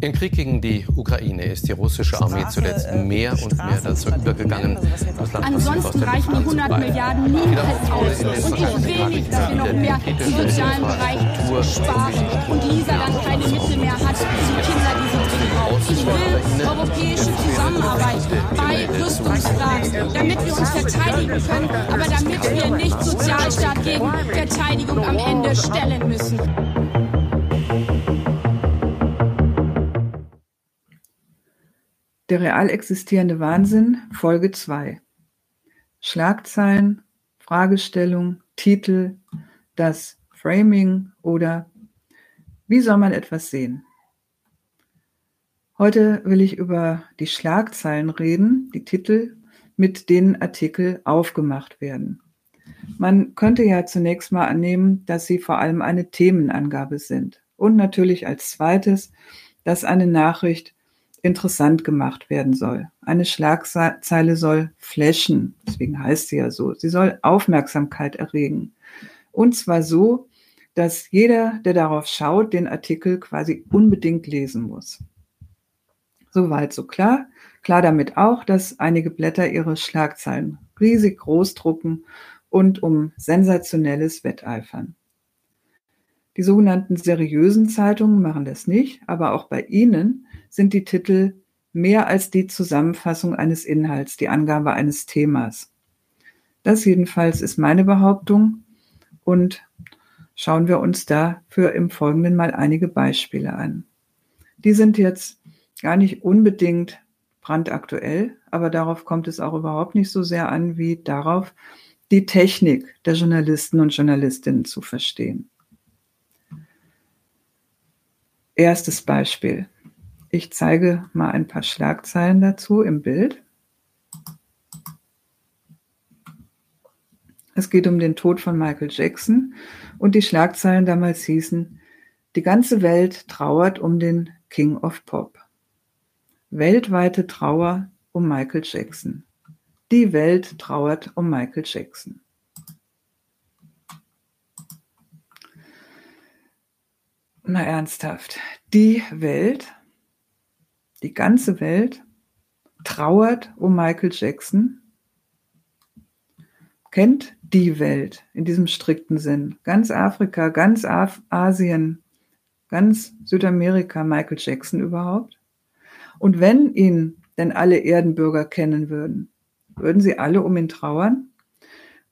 Im Krieg gegen die Ukraine ist die russische Armee zuletzt äh, mehr und mehr dazu übergegangen, das Land Ansonsten reichen die 100 Milliarden niemals aus. Und ich will nicht, dass wir noch mehr im sozialen Bereich sparen und Lisa dann keine Mittel mehr hat für Kinder, die sie dringend braucht. Ich will europäische Zusammenarbeit bei Rüstungsfragen, damit wir uns verteidigen können, aber damit wir nicht Sozialstaat gegen Verteidigung am Ende stellen müssen. Der real existierende Wahnsinn, Folge 2. Schlagzeilen, Fragestellung, Titel, das Framing oder wie soll man etwas sehen? Heute will ich über die Schlagzeilen reden, die Titel, mit denen Artikel aufgemacht werden. Man könnte ja zunächst mal annehmen, dass sie vor allem eine Themenangabe sind und natürlich als zweites, dass eine Nachricht interessant gemacht werden soll. Eine Schlagzeile soll flashen, deswegen heißt sie ja so. Sie soll Aufmerksamkeit erregen. Und zwar so, dass jeder, der darauf schaut, den Artikel quasi unbedingt lesen muss. Soweit so klar. Klar damit auch, dass einige Blätter ihre Schlagzeilen riesig groß drucken und um sensationelles wetteifern. Die sogenannten seriösen Zeitungen machen das nicht, aber auch bei ihnen sind die Titel mehr als die Zusammenfassung eines Inhalts, die Angabe eines Themas. Das jedenfalls ist meine Behauptung und schauen wir uns dafür im Folgenden mal einige Beispiele an. Die sind jetzt gar nicht unbedingt brandaktuell, aber darauf kommt es auch überhaupt nicht so sehr an, wie darauf, die Technik der Journalisten und Journalistinnen zu verstehen. Erstes Beispiel. Ich zeige mal ein paar Schlagzeilen dazu im Bild. Es geht um den Tod von Michael Jackson und die Schlagzeilen damals hießen, die ganze Welt trauert um den King of Pop. Weltweite Trauer um Michael Jackson. Die Welt trauert um Michael Jackson. Mal ernsthaft. Die Welt, die ganze Welt trauert um Michael Jackson, kennt die Welt in diesem strikten Sinn. Ganz Afrika, ganz Af Asien, ganz Südamerika, Michael Jackson überhaupt. Und wenn ihn denn alle Erdenbürger kennen würden, würden sie alle um ihn trauern?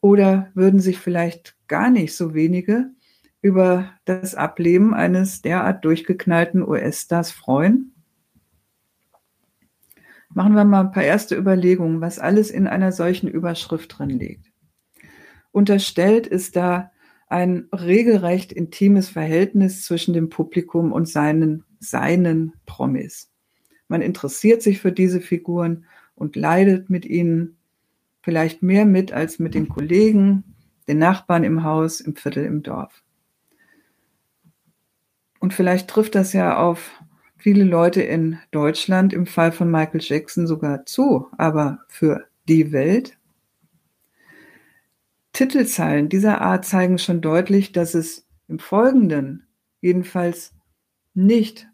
Oder würden sich vielleicht gar nicht so wenige über das Ableben eines derart durchgeknallten US-Stars freuen? Machen wir mal ein paar erste Überlegungen, was alles in einer solchen Überschrift drin liegt. Unterstellt ist da ein regelrecht intimes Verhältnis zwischen dem Publikum und seinen, seinen Promis. Man interessiert sich für diese Figuren und leidet mit ihnen vielleicht mehr mit als mit den Kollegen, den Nachbarn im Haus, im Viertel, im Dorf. Und vielleicht trifft das ja auf viele Leute in Deutschland im Fall von Michael Jackson sogar zu, aber für die Welt. Titelzeilen dieser Art zeigen schon deutlich, dass es im Folgenden jedenfalls nicht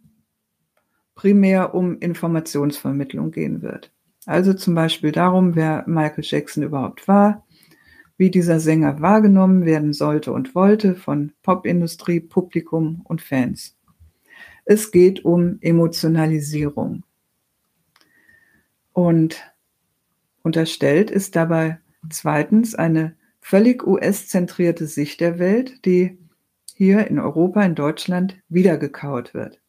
primär um Informationsvermittlung gehen wird. Also zum Beispiel darum, wer Michael Jackson überhaupt war, wie dieser Sänger wahrgenommen werden sollte und wollte von Popindustrie, Publikum und Fans. Es geht um Emotionalisierung. Und unterstellt ist dabei zweitens eine völlig US-zentrierte Sicht der Welt, die hier in Europa, in Deutschland wiedergekaut wird.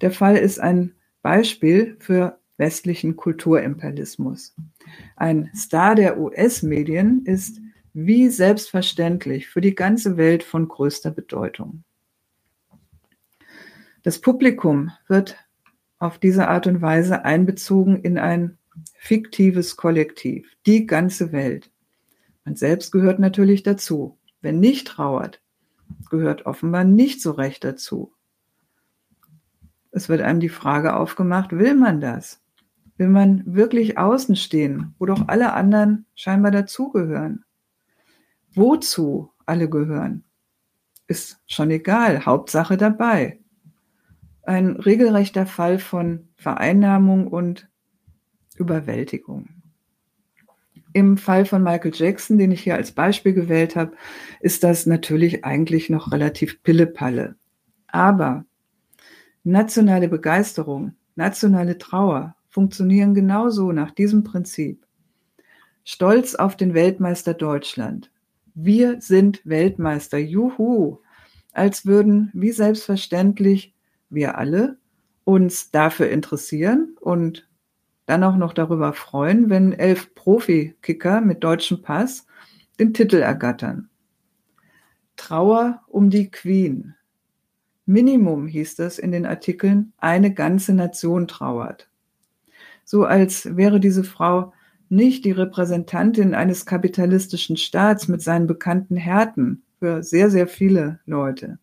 Der Fall ist ein Beispiel für westlichen Kulturimperialismus. Ein Star der US-Medien ist wie selbstverständlich für die ganze Welt von größter Bedeutung. Das Publikum wird auf diese Art und Weise einbezogen in ein fiktives Kollektiv, die ganze Welt. Man selbst gehört natürlich dazu. Wer nicht trauert, gehört offenbar nicht so recht dazu. Es wird einem die Frage aufgemacht, will man das? Will man wirklich außen stehen, wo doch alle anderen scheinbar dazugehören? Wozu alle gehören, ist schon egal, Hauptsache dabei. Ein regelrechter Fall von Vereinnahmung und Überwältigung. Im Fall von Michael Jackson, den ich hier als Beispiel gewählt habe, ist das natürlich eigentlich noch relativ pillepalle. Aber nationale Begeisterung, nationale Trauer funktionieren genauso nach diesem Prinzip. Stolz auf den Weltmeister Deutschland. Wir sind Weltmeister. Juhu! Als würden, wie selbstverständlich, wir alle uns dafür interessieren und dann auch noch darüber freuen, wenn elf Profi-Kicker mit deutschem Pass den Titel ergattern. Trauer um die Queen. Minimum hieß es in den Artikeln, eine ganze Nation trauert. So als wäre diese Frau nicht die Repräsentantin eines kapitalistischen Staats mit seinen bekannten Härten für sehr, sehr viele Leute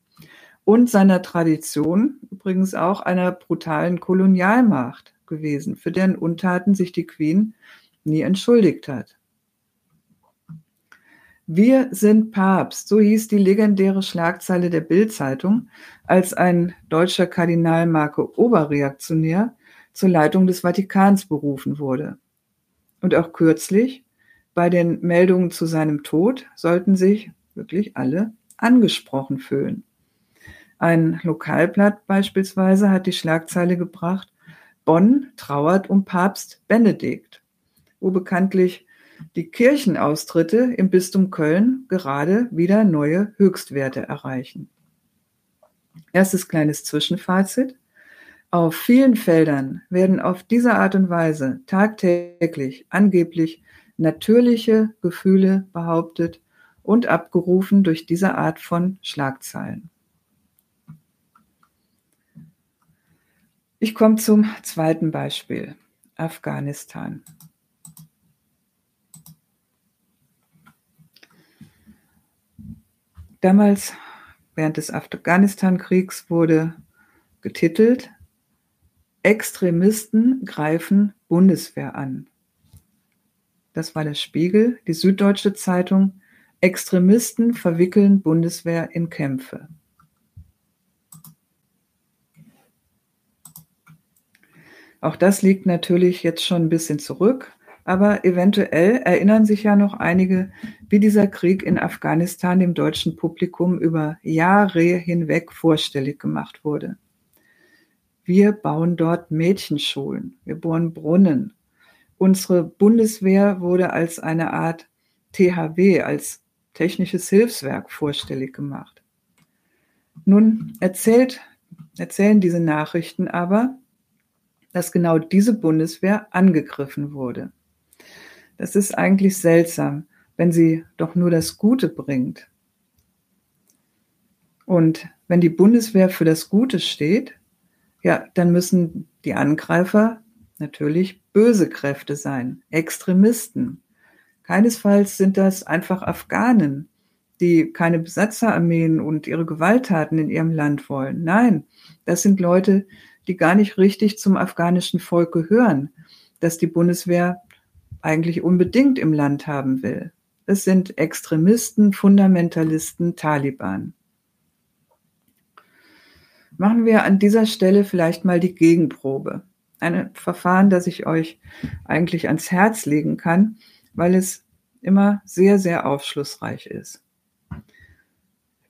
und seiner Tradition, übrigens auch einer brutalen Kolonialmacht gewesen, für deren Untaten sich die Queen nie entschuldigt hat. Wir sind Papst, so hieß die legendäre Schlagzeile der Bildzeitung, als ein deutscher Kardinal Marco Oberreaktionär zur Leitung des Vatikans berufen wurde. Und auch kürzlich, bei den Meldungen zu seinem Tod, sollten sich wirklich alle angesprochen fühlen. Ein Lokalblatt beispielsweise hat die Schlagzeile gebracht, Bonn trauert um Papst Benedikt, wo bekanntlich die Kirchenaustritte im Bistum Köln gerade wieder neue Höchstwerte erreichen. Erstes kleines Zwischenfazit. Auf vielen Feldern werden auf diese Art und Weise tagtäglich angeblich natürliche Gefühle behauptet und abgerufen durch diese Art von Schlagzeilen. Ich komme zum zweiten Beispiel, Afghanistan. Damals, während des Afghanistan-Kriegs, wurde getitelt, Extremisten greifen Bundeswehr an. Das war der Spiegel, die Süddeutsche Zeitung, Extremisten verwickeln Bundeswehr in Kämpfe. Auch das liegt natürlich jetzt schon ein bisschen zurück, aber eventuell erinnern sich ja noch einige, wie dieser Krieg in Afghanistan dem deutschen Publikum über Jahre hinweg vorstellig gemacht wurde. Wir bauen dort Mädchenschulen, wir bohren Brunnen. Unsere Bundeswehr wurde als eine Art THW, als technisches Hilfswerk vorstellig gemacht. Nun erzählt, erzählen diese Nachrichten aber, dass genau diese Bundeswehr angegriffen wurde. Das ist eigentlich seltsam, wenn sie doch nur das Gute bringt. Und wenn die Bundeswehr für das Gute steht, ja, dann müssen die Angreifer natürlich böse Kräfte sein, Extremisten. Keinesfalls sind das einfach Afghanen, die keine Besatzerarmeen und ihre Gewalttaten in ihrem Land wollen. Nein, das sind Leute, die gar nicht richtig zum afghanischen Volk gehören, das die Bundeswehr eigentlich unbedingt im Land haben will. Es sind Extremisten, Fundamentalisten, Taliban. Machen wir an dieser Stelle vielleicht mal die Gegenprobe. Ein Verfahren, das ich euch eigentlich ans Herz legen kann, weil es immer sehr, sehr aufschlussreich ist.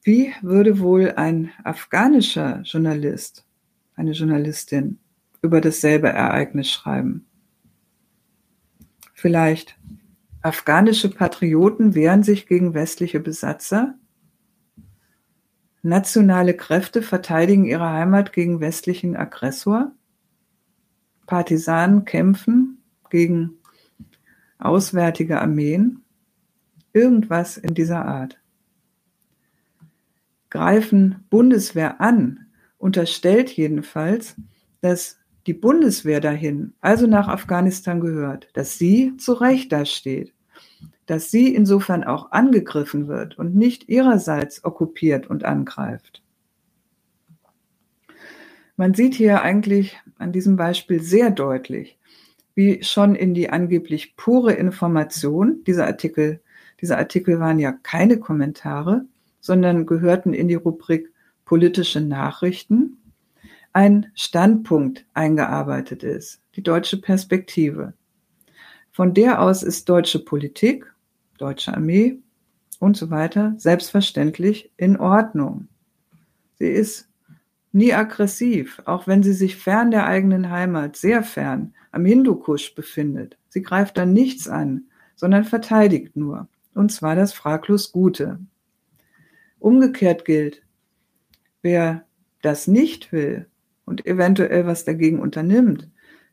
Wie würde wohl ein afghanischer Journalist eine Journalistin, über dasselbe Ereignis schreiben. Vielleicht afghanische Patrioten wehren sich gegen westliche Besatzer. Nationale Kräfte verteidigen ihre Heimat gegen westlichen Aggressor. Partisanen kämpfen gegen auswärtige Armeen. Irgendwas in dieser Art. Greifen Bundeswehr an unterstellt jedenfalls, dass die Bundeswehr dahin, also nach Afghanistan gehört, dass sie zu Recht da steht, dass sie insofern auch angegriffen wird und nicht ihrerseits okkupiert und angreift. Man sieht hier eigentlich an diesem Beispiel sehr deutlich, wie schon in die angeblich pure Information, dieser Artikel, diese Artikel waren ja keine Kommentare, sondern gehörten in die Rubrik politische Nachrichten, ein Standpunkt eingearbeitet ist, die deutsche Perspektive. Von der aus ist deutsche Politik, deutsche Armee und so weiter selbstverständlich in Ordnung. Sie ist nie aggressiv, auch wenn sie sich fern der eigenen Heimat, sehr fern, am Hindukusch befindet. Sie greift dann nichts an, sondern verteidigt nur, und zwar das fraglos Gute. Umgekehrt gilt, wer das nicht will und eventuell was dagegen unternimmt,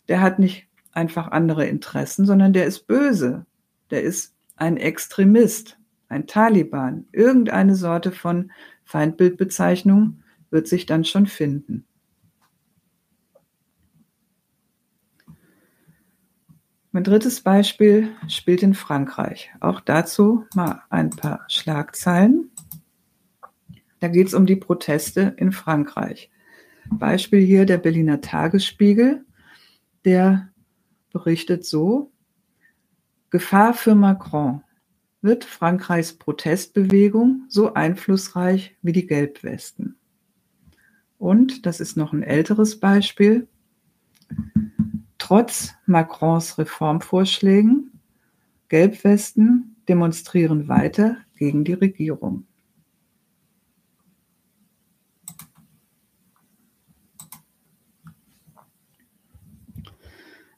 der hat nicht einfach andere Interessen, sondern der ist böse. Der ist ein Extremist, ein Taliban, irgendeine Sorte von Feindbildbezeichnung wird sich dann schon finden. Mein drittes Beispiel spielt in Frankreich. Auch dazu mal ein paar Schlagzeilen. Da geht es um die Proteste in Frankreich. Beispiel hier der Berliner Tagesspiegel, der berichtet so, Gefahr für Macron. Wird Frankreichs Protestbewegung so einflussreich wie die Gelbwesten? Und, das ist noch ein älteres Beispiel, trotz Macrons Reformvorschlägen, Gelbwesten demonstrieren weiter gegen die Regierung.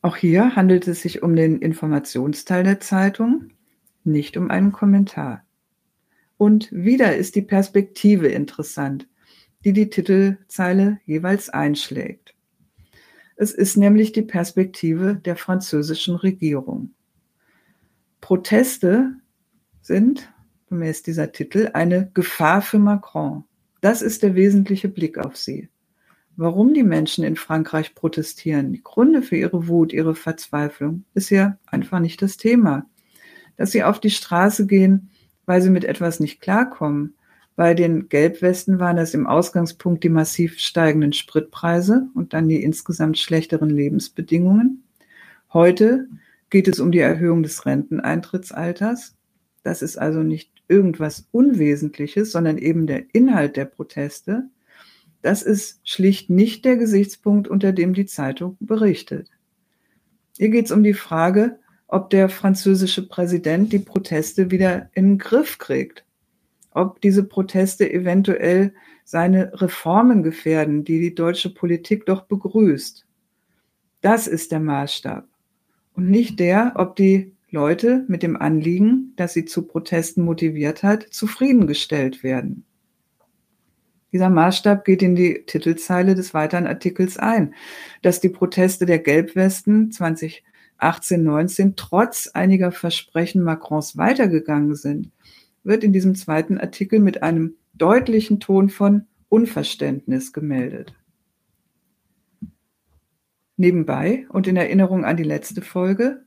Auch hier handelt es sich um den Informationsteil der Zeitung, nicht um einen Kommentar. Und wieder ist die Perspektive interessant, die die Titelzeile jeweils einschlägt. Es ist nämlich die Perspektive der französischen Regierung. Proteste sind, gemäß dieser Titel, eine Gefahr für Macron. Das ist der wesentliche Blick auf sie warum die Menschen in Frankreich protestieren, die Gründe für ihre Wut, ihre Verzweiflung, ist ja einfach nicht das Thema. Dass sie auf die Straße gehen, weil sie mit etwas nicht klarkommen. Bei den Gelbwesten waren das im Ausgangspunkt die massiv steigenden Spritpreise und dann die insgesamt schlechteren Lebensbedingungen. Heute geht es um die Erhöhung des Renteneintrittsalters. Das ist also nicht irgendwas Unwesentliches, sondern eben der Inhalt der Proteste. Das ist schlicht nicht der Gesichtspunkt, unter dem die Zeitung berichtet. Hier geht es um die Frage, ob der französische Präsident die Proteste wieder in den Griff kriegt, ob diese Proteste eventuell seine Reformen gefährden, die die deutsche Politik doch begrüßt. Das ist der Maßstab und nicht der, ob die Leute mit dem Anliegen, das sie zu Protesten motiviert hat, zufriedengestellt werden. Dieser Maßstab geht in die Titelzeile des weiteren Artikels ein, dass die Proteste der Gelbwesten 2018, 19 trotz einiger Versprechen Macrons weitergegangen sind, wird in diesem zweiten Artikel mit einem deutlichen Ton von Unverständnis gemeldet. Nebenbei und in Erinnerung an die letzte Folge,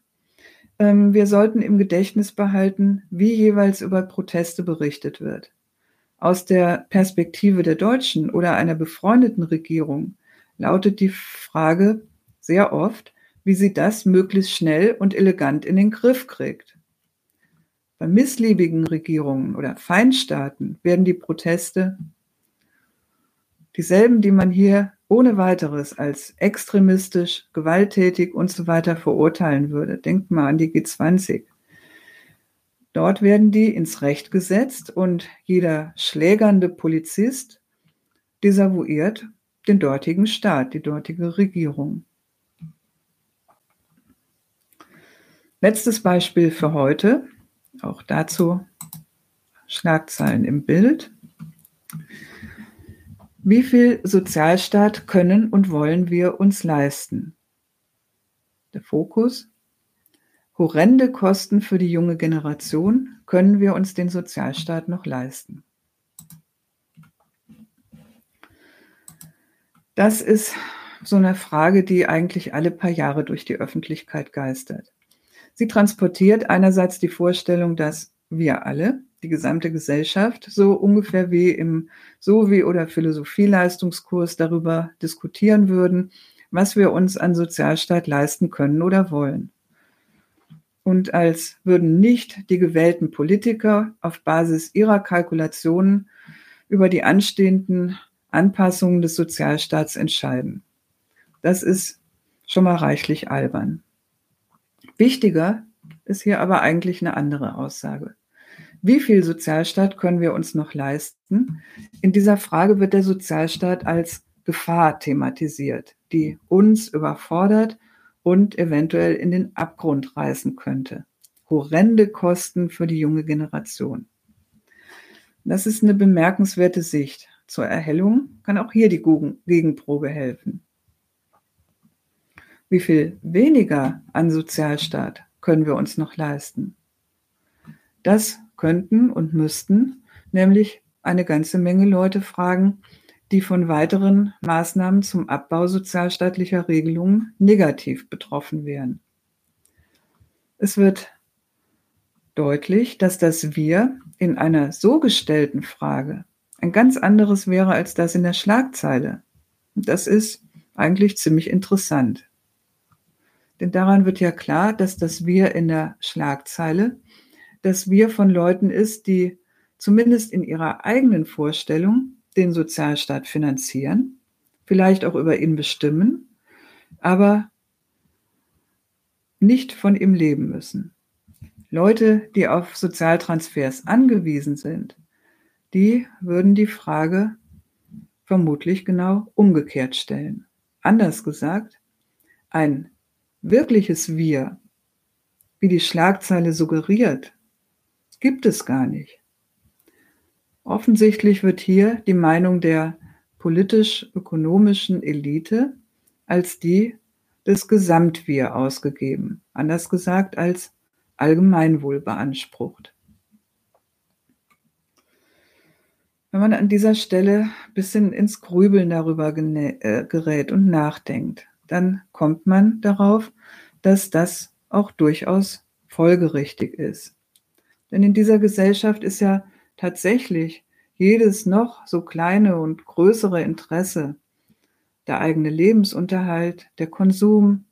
ähm, wir sollten im Gedächtnis behalten, wie jeweils über Proteste berichtet wird aus der Perspektive der Deutschen oder einer befreundeten Regierung lautet die Frage sehr oft, wie sie das möglichst schnell und elegant in den Griff kriegt. Bei missliebigen Regierungen oder Feindstaaten werden die Proteste dieselben, die man hier ohne weiteres als extremistisch, gewalttätig und so weiter verurteilen würde. Denkt mal an die G20. Dort werden die ins Recht gesetzt und jeder schlägernde Polizist desavouiert den dortigen Staat, die dortige Regierung. Letztes Beispiel für heute, auch dazu Schlagzeilen im Bild. Wie viel Sozialstaat können und wollen wir uns leisten? Der Fokus Horrende Kosten für die junge Generation. Können wir uns den Sozialstaat noch leisten? Das ist so eine Frage, die eigentlich alle paar Jahre durch die Öffentlichkeit geistert. Sie transportiert einerseits die Vorstellung, dass wir alle, die gesamte Gesellschaft, so ungefähr wie im Sovi- oder Philosophieleistungskurs darüber diskutieren würden, was wir uns an Sozialstaat leisten können oder wollen und als würden nicht die gewählten Politiker auf Basis ihrer Kalkulationen über die anstehenden Anpassungen des Sozialstaats entscheiden. Das ist schon mal reichlich albern. Wichtiger ist hier aber eigentlich eine andere Aussage. Wie viel Sozialstaat können wir uns noch leisten? In dieser Frage wird der Sozialstaat als Gefahr thematisiert, die uns überfordert und eventuell in den Abgrund reißen könnte. Horrende Kosten für die junge Generation. Das ist eine bemerkenswerte Sicht. Zur Erhellung kann auch hier die Gegenprobe helfen. Wie viel weniger an Sozialstaat können wir uns noch leisten? Das könnten und müssten nämlich eine ganze Menge Leute fragen, die von weiteren Maßnahmen zum Abbau sozialstaatlicher Regelungen negativ betroffen wären. Es wird deutlich, dass das Wir in einer so gestellten Frage ein ganz anderes wäre als das in der Schlagzeile. Das ist eigentlich ziemlich interessant. Denn daran wird ja klar, dass das Wir in der Schlagzeile das Wir von Leuten ist, die zumindest in ihrer eigenen Vorstellung den Sozialstaat finanzieren, vielleicht auch über ihn bestimmen, aber nicht von ihm leben müssen. Leute, die auf Sozialtransfers angewiesen sind, die würden die Frage vermutlich genau umgekehrt stellen. Anders gesagt, ein wirkliches Wir, wie die Schlagzeile suggeriert, gibt es gar nicht. Offensichtlich wird hier die Meinung der politisch-ökonomischen Elite als die des Gesamtwir ausgegeben, anders gesagt als Allgemeinwohl beansprucht. Wenn man an dieser Stelle ein bisschen ins Grübeln darüber äh, gerät und nachdenkt, dann kommt man darauf, dass das auch durchaus folgerichtig ist. Denn in dieser Gesellschaft ist ja tatsächlich jedes noch so kleine und größere Interesse, der eigene Lebensunterhalt, der Konsum,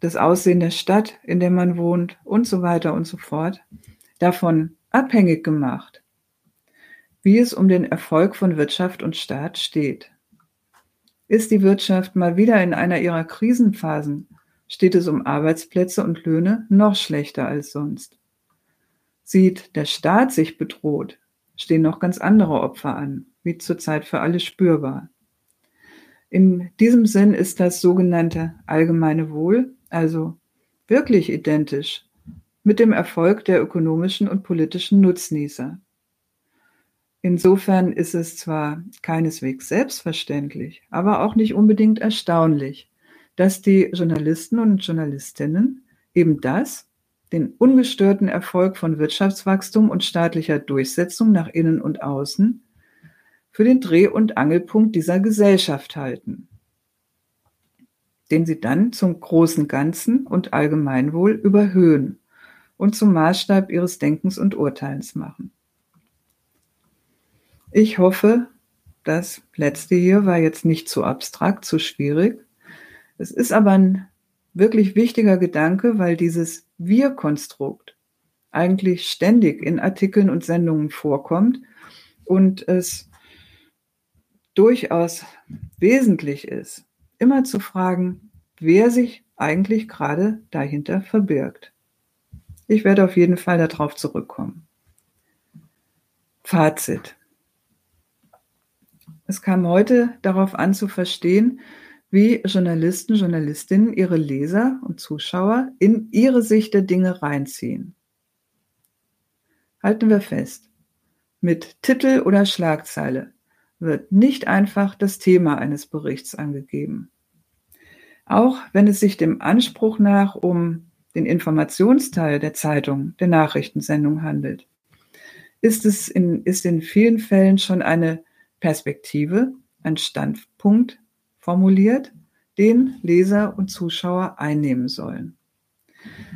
das Aussehen der Stadt, in der man wohnt und so weiter und so fort, davon abhängig gemacht, wie es um den Erfolg von Wirtschaft und Staat steht. Ist die Wirtschaft mal wieder in einer ihrer Krisenphasen, steht es um Arbeitsplätze und Löhne noch schlechter als sonst. Sieht der Staat sich bedroht, stehen noch ganz andere Opfer an, wie zurzeit für alle spürbar. In diesem Sinn ist das sogenannte allgemeine Wohl also wirklich identisch mit dem Erfolg der ökonomischen und politischen Nutznießer. Insofern ist es zwar keineswegs selbstverständlich, aber auch nicht unbedingt erstaunlich, dass die Journalisten und Journalistinnen eben das den ungestörten Erfolg von Wirtschaftswachstum und staatlicher Durchsetzung nach innen und außen für den Dreh- und Angelpunkt dieser Gesellschaft halten, den sie dann zum großen Ganzen und Allgemeinwohl überhöhen und zum Maßstab ihres Denkens und Urteilens machen. Ich hoffe, das letzte hier war jetzt nicht zu abstrakt, zu schwierig. Es ist aber ein wirklich wichtiger Gedanke, weil dieses Wir-Konstrukt eigentlich ständig in Artikeln und Sendungen vorkommt und es durchaus wesentlich ist, immer zu fragen, wer sich eigentlich gerade dahinter verbirgt. Ich werde auf jeden Fall darauf zurückkommen. Fazit. Es kam heute darauf an zu verstehen, wie Journalisten, Journalistinnen ihre Leser und Zuschauer in ihre Sicht der Dinge reinziehen. Halten wir fest, mit Titel oder Schlagzeile wird nicht einfach das Thema eines Berichts angegeben. Auch wenn es sich dem Anspruch nach um den Informationsteil der Zeitung, der Nachrichtensendung handelt, ist es in, ist in vielen Fällen schon eine Perspektive, ein Standpunkt formuliert, den Leser und Zuschauer einnehmen sollen.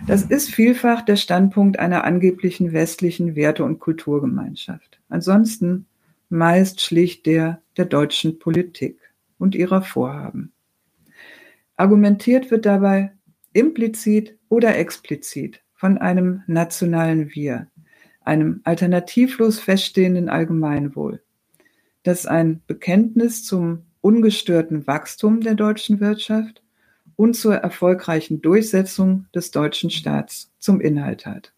Das ist vielfach der Standpunkt einer angeblichen westlichen Werte- und Kulturgemeinschaft. Ansonsten meist schlicht der der deutschen Politik und ihrer Vorhaben. Argumentiert wird dabei implizit oder explizit von einem nationalen Wir, einem alternativlos feststehenden Allgemeinwohl, das ein Bekenntnis zum ungestörten Wachstum der deutschen Wirtschaft und zur erfolgreichen Durchsetzung des deutschen Staats zum Inhalt hat.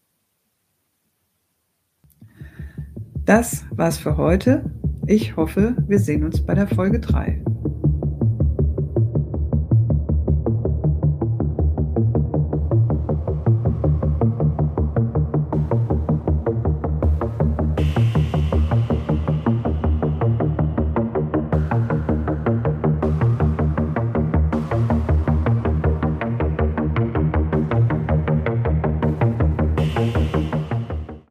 Das war's für heute. Ich hoffe, wir sehen uns bei der Folge 3.